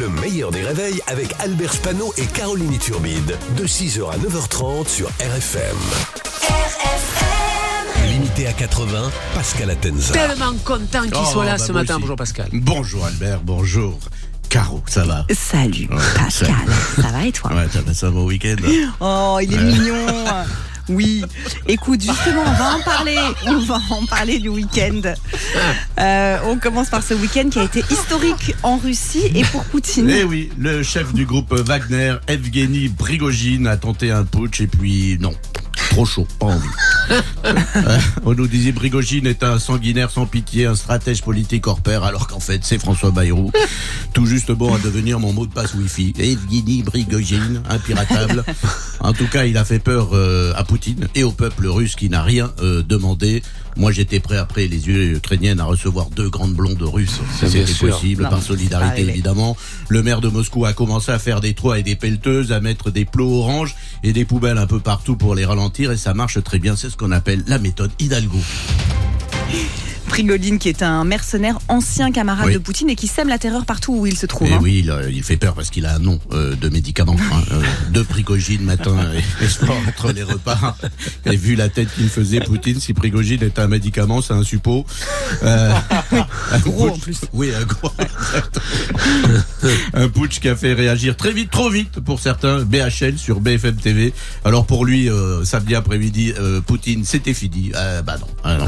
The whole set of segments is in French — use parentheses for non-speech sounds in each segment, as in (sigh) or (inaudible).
Le meilleur des réveils avec Albert Spano et Caroline Turbide. De 6h à 9h30 sur RFM. RFM Limité à 80, Pascal Atenza. Tellement content qu'il Oh, soit là bah, ce matin. aussi. Bonjour Pascal. Bonjour Albert, bonjour. Caro, ça va? Salut Pascal, ça va et toi? Ouais, t'as passé un bon week-end Oh, il est mignon (laughs) Oui, écoute, justement, on va en parler. On va en parler du week-end. Euh, on commence par ce week-end qui a été historique en Russie et pour Poutine. Eh oui, le chef du groupe Wagner, Evgeny Prigogine, a tenté un putsch et puis non. Trop chaud, pas envie. Euh, (laughs) on nous disait Prigogine est un sanguinaire sans pitié, un stratège politique hors pair, alors qu'en fait c'est François Bayrou, tout juste bon à devenir mon mot de passe Wi-Fi. Evgeny Prigogine, impiratable. (laughs) En tout cas, il a fait peur euh, à Poutine et au peuple russe qui n'a rien euh, demandé. Moi, j'étais prêt après les yeux ukrainiennes à recevoir deux grandes blondes russes, c'était possible, Non, par solidarité évidemment. Le maire de Moscou a commencé à faire des toits et des pelleteuses, à mettre des plots oranges et des poubelles un peu partout pour les ralentir et ça marche très bien. C'est ce qu'on appelle la méthode Hidalgo. Prigogine qui est un mercenaire ancien camarade Oui. de Poutine et qui sème la terreur partout où il se trouve. Et hein. oui, il, il fait peur parce qu'il a un nom euh, de médicament. Hein, euh, deux Prigogine matin et, et soir entre les repas. (laughs) Et vu la tête qu'il faisait, Poutine, si Prigogine est un médicament, c'est un suppôt. Euh, (laughs) un Gros, en putsch- plus. Oui, un gros. (laughs) exactement. un putsch qui a fait réagir très vite, trop vite pour certains. BHL sur BFM TV. Alors pour lui, euh, samedi après-midi, euh, Poutine, c'était fini. Euh, bah non, ah non.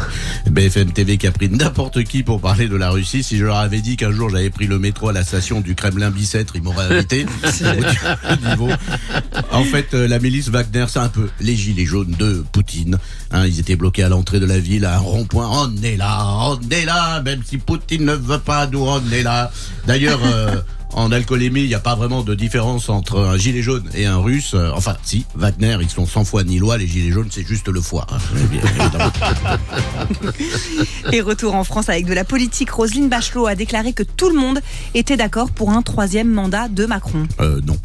BFM TV qui a pris n'importe qui pour parler de la Russie. Si je leur avais dit qu'un jour j'avais pris le métro à la station du Kremlin Bicêtre, ils m'auraient invité. Niveau. En fait, euh, la milice Wagner, c'est un peu les gilets jaunes de Poutine. Hein, ils étaient bloqués à l'entrée de la ville, à un rond-point. On est là, on est là, même si Poutine ne veut pas, nous on est là. D'ailleurs, euh, en alcoolémie, il n'y a pas vraiment de différence entre un gilet jaune et un russe. Euh, Enfin, si, Wagner, ils sont sans foi ni loi. Les gilets jaunes, c'est juste le foie. hein. Et retour en France avec de la politique. Roselyne Bachelot a déclaré que tout le monde était d'accord pour un troisième mandat de Macron. Euh, non.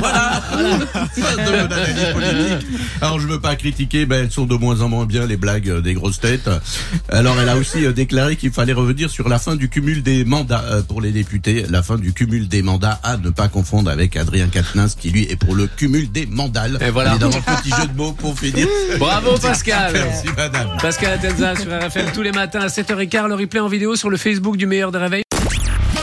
Voilà, de politique. Alors je veux pas critiquer, mais elles sont de moins en moins bien les blagues euh, des grosses têtes. Alors elle a aussi euh, déclaré qu'il fallait revenir sur la fin du cumul des mandats euh, pour les députés, la fin du cumul des mandats à ne pas confondre avec Adrien Quatennens qui lui est pour le cumul des mandales. Et voilà. Évidemment, petit jeu de mots pour finir. Bravo Pascal. Merci madame. Pascal Atenza sur RFM tous les matins à 7h15. Le replay en vidéo sur le Facebook du meilleur des réveils.